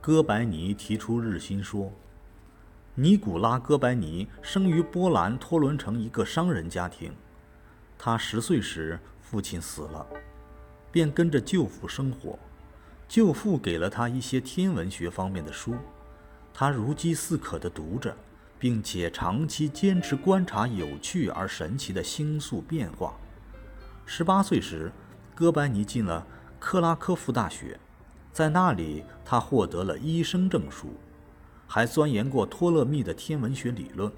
哥白尼提出日心说。尼古拉·哥白尼生于波兰托伦城一个商人家庭。他十岁时，父亲死了，便跟着舅父生活。舅父给了他一些天文学方面的书，他如饥似渴地读着，并且长期坚持观察有趣而神奇的星宿变化。十八岁时，哥白尼进了克拉科夫大学，在那里他获得了医生证书。还钻研过托勒密的天文学理论，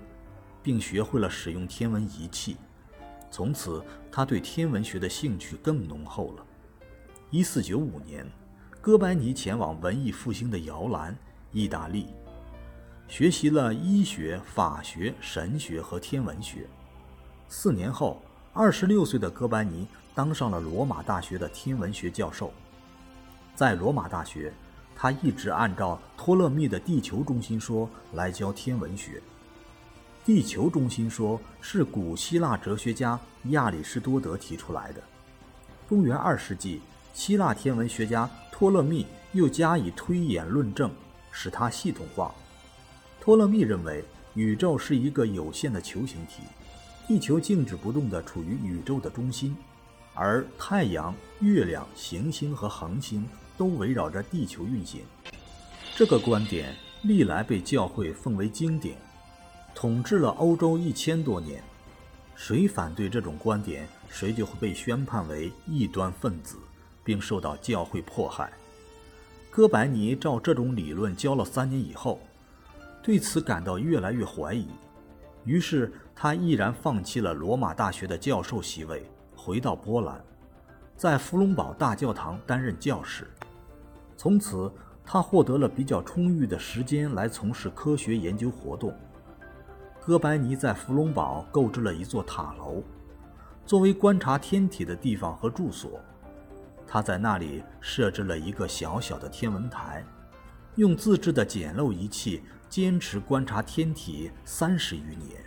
并学会了使用天文仪器。从此，他对天文学的兴趣更浓厚了。一四九五年，哥白尼前往文艺复兴的摇篮——意大利，学习了医学、法学、神学和天文学。四年后，二十六岁的哥白尼当上了罗马大学的天文学教授。在罗马大学。他一直按照托勒密的地球中心说来教天文学。地球中心说是古希腊哲学家亚里士多德提出来的。公元二世纪，希腊天文学家托勒密又加以推演论证，使它系统化。托勒密认为，宇宙是一个有限的球形体，地球静止不动地处于宇宙的中心，而太阳、月亮、行星和恒星。都围绕着地球运行，这个观点历来被教会奉为经典，统治了欧洲一千多年。谁反对这种观点，谁就会被宣判为异端分子，并受到教会迫害。哥白尼照这种理论教了三年以后，对此感到越来越怀疑，于是他毅然放弃了罗马大学的教授席位，回到波兰，在弗隆堡大教堂担任教士。从此，他获得了比较充裕的时间来从事科学研究活动。哥白尼在弗隆堡购置了一座塔楼，作为观察天体的地方和住所。他在那里设置了一个小小的天文台，用自制的简陋仪器坚持观察天体三十余年。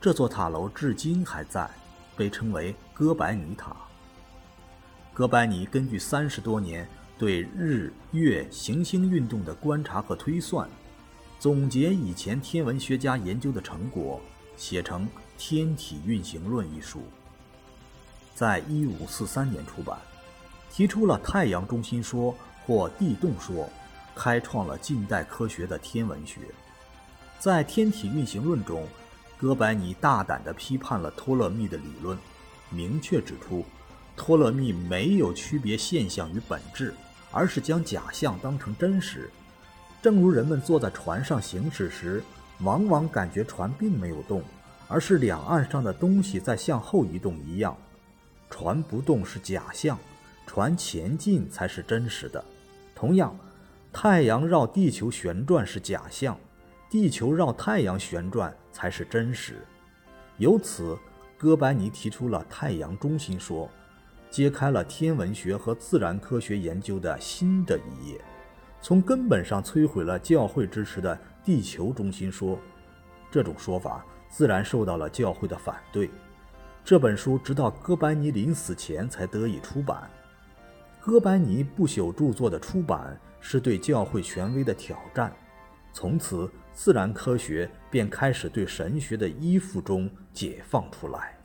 这座塔楼至今还在，被称为哥白尼塔。哥白尼根据三十多年。对日月行星运动的观察和推算，总结以前天文学家研究的成果，写成《天体运行论》一书，在一五四三年出版，提出了太阳中心说或地动说，开创了近代科学的天文学。在《天体运行论》中，哥白尼大胆地批判了托勒密的理论，明确指出，托勒密没有区别现象与本质。而是将假象当成真实，正如人们坐在船上行驶时，往往感觉船并没有动，而是两岸上的东西在向后移动一样。船不动是假象，船前进才是真实的。同样，太阳绕地球旋转是假象，地球绕太阳旋转才是真实。由此，哥白尼提出了太阳中心说。揭开了天文学和自然科学研究的新的一页，从根本上摧毁了教会支持的地球中心说。这种说法自然受到了教会的反对。这本书直到哥白尼临死前才得以出版。哥白尼不朽著作的出版是对教会权威的挑战。从此，自然科学便开始对神学的依附中解放出来。